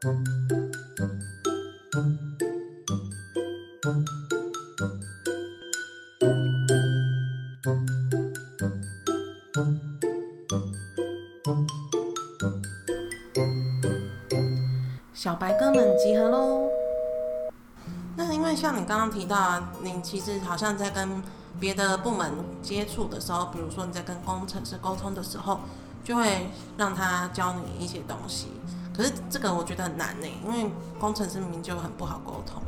小白哥们集合喽！那因为像你刚刚提到，你其实好像在跟别的部门接触的时候，比如说你在跟工程师沟通的时候，就会让他教你一些东西。可是这个我觉得很难呢，因为工程师明明就很不好沟通。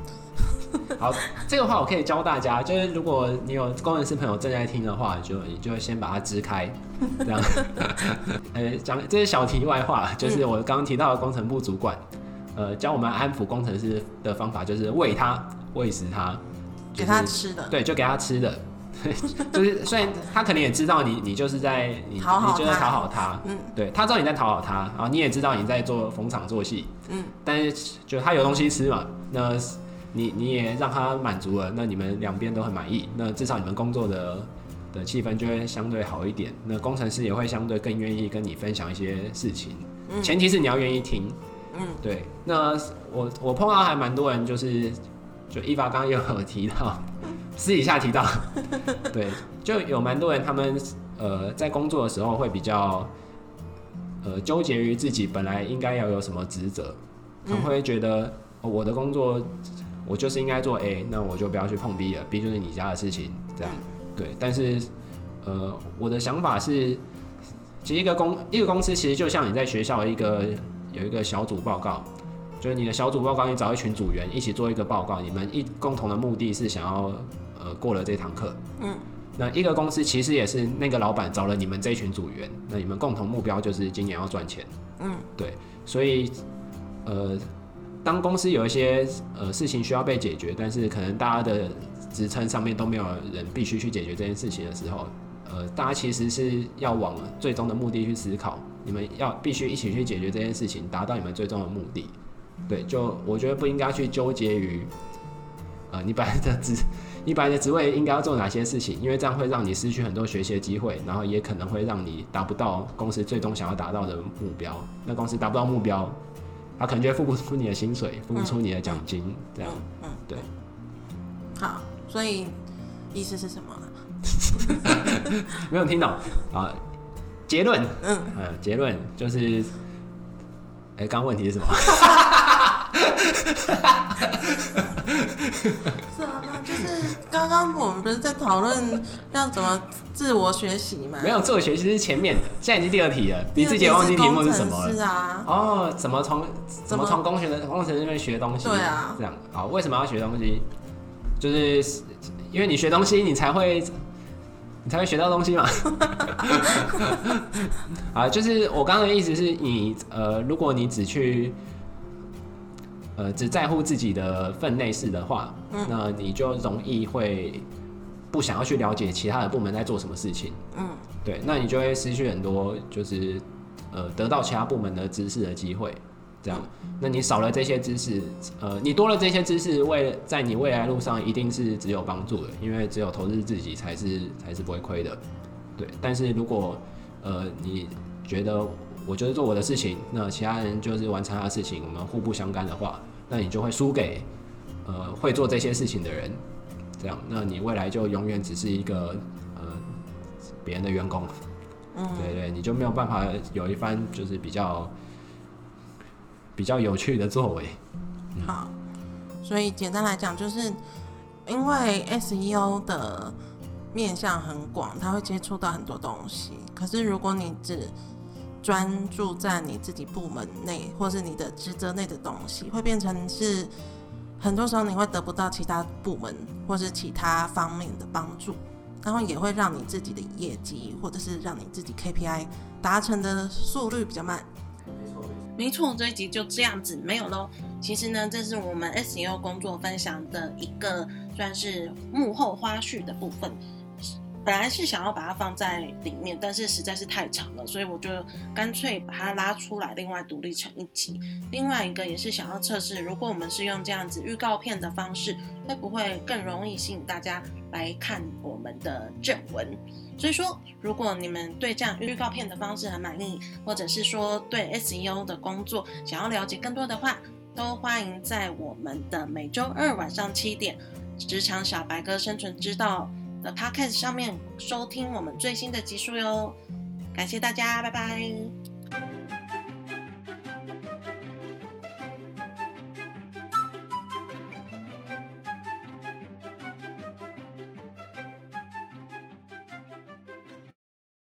好，这个话我可以教大家，就是如果你有工程师朋友正在听的话，就你就先把它支开，这样。呃，讲这是小题外话，就是我刚刚提到的工程部主管，呃，教我们安抚工程师的方法就是喂他，喂食他，给他吃的。对，就给他吃的。就是虽然他可能也知道你，你就是在你，你就在讨好他，嗯，对他知道你在讨好他，然后你也知道你在做逢场作戏，嗯，但是就他有东西吃嘛，那。你你也让他满足了，那你们两边都很满意，那至少你们工作的的气氛就会相对好一点。那工程师也会相对更愿意跟你分享一些事情，前提是你要愿意听。嗯，对。那我我碰到还蛮多人，就是就一发刚刚也有提到，私底下提到，对，就有蛮多人他们呃在工作的时候会比较呃纠结于自己本来应该要有什么职责，他们会觉得我的工作。我就是应该做 A，那我就不要去碰 B 了，B 就是你家的事情，这样对。但是，呃，我的想法是，其实一个公一个公司其实就像你在学校一个有一个小组报告，就是你的小组报告，你找一群组员一起做一个报告，你们一共同的目的是想要呃过了这堂课。嗯。那一个公司其实也是那个老板找了你们这群组员，那你们共同目标就是今年要赚钱。嗯。对，所以呃。当公司有一些呃事情需要被解决，但是可能大家的职称上面都没有人必须去解决这件事情的时候，呃，大家其实是要往最终的目的去思考，你们要必须一起去解决这件事情，达到你们最终的目的。对，就我觉得不应该去纠结于，呃，你本来的职，你本来的职位应该要做哪些事情，因为这样会让你失去很多学习的机会，然后也可能会让你达不到公司最终想要达到的目标。那公司达不到目标。他可能就付不出你的薪水，付不出你的奖金，这样，嗯，对。好，所以意思是什么？没有听懂啊？结论，嗯，呃，结论就是，哎，刚问题是什么？是啊，就是刚刚我们不是在讨论要怎么自我学习吗？没有自我学习是前面的，现在已经第二题了。你自己也忘记题目是什么了？是啊。哦，怎么从怎么从工学的工程那边学东西？对啊。这样，好，为什么要学东西？就是因为你学东西，你才会你才会学到东西嘛。啊，就是我刚刚的意思是你呃，如果你只去。呃，只在乎自己的分内事的话，那你就容易会不想要去了解其他的部门在做什么事情。嗯，对，那你就会失去很多就是呃得到其他部门的知识的机会。这样，那你少了这些知识，呃，你多了这些知识，为在你未来路上一定是只有帮助的，因为只有投资自己才是才是不会亏的。对，但是如果呃你觉得我就是做我的事情，那其他人就是完成他的事情，我们互不相干的话。那你就会输给，呃，会做这些事情的人，这样，那你未来就永远只是一个呃别人的员工，嗯，对对，你就没有办法有一番就是比较比较有趣的作为。好，所以简单来讲，就是因为 SEO 的面向很广，它会接触到很多东西。可是如果你只专注在你自己部门内，或是你的职责内的东西，会变成是很多时候你会得不到其他部门或是其他方面的帮助，然后也会让你自己的业绩或者是让你自己 KPI 达成的速率比较慢。没错，没错，这一集就这样子没有喽。其实呢，这是我们 SEO 工作分享的一个算是幕后花絮的部分。本来是想要把它放在里面，但是实在是太长了，所以我就干脆把它拉出来，另外独立成一集。另外一个也是想要测试，如果我们是用这样子预告片的方式，会不会更容易吸引大家来看我们的正文？所以说，如果你们对这样预告片的方式很满意，或者是说对 SEO 的工作想要了解更多的话，都欢迎在我们的每周二晚上七点《职场小白哥生存之道》的 Podcast 上面收听我们最新的集数哟。感谢大家，拜拜。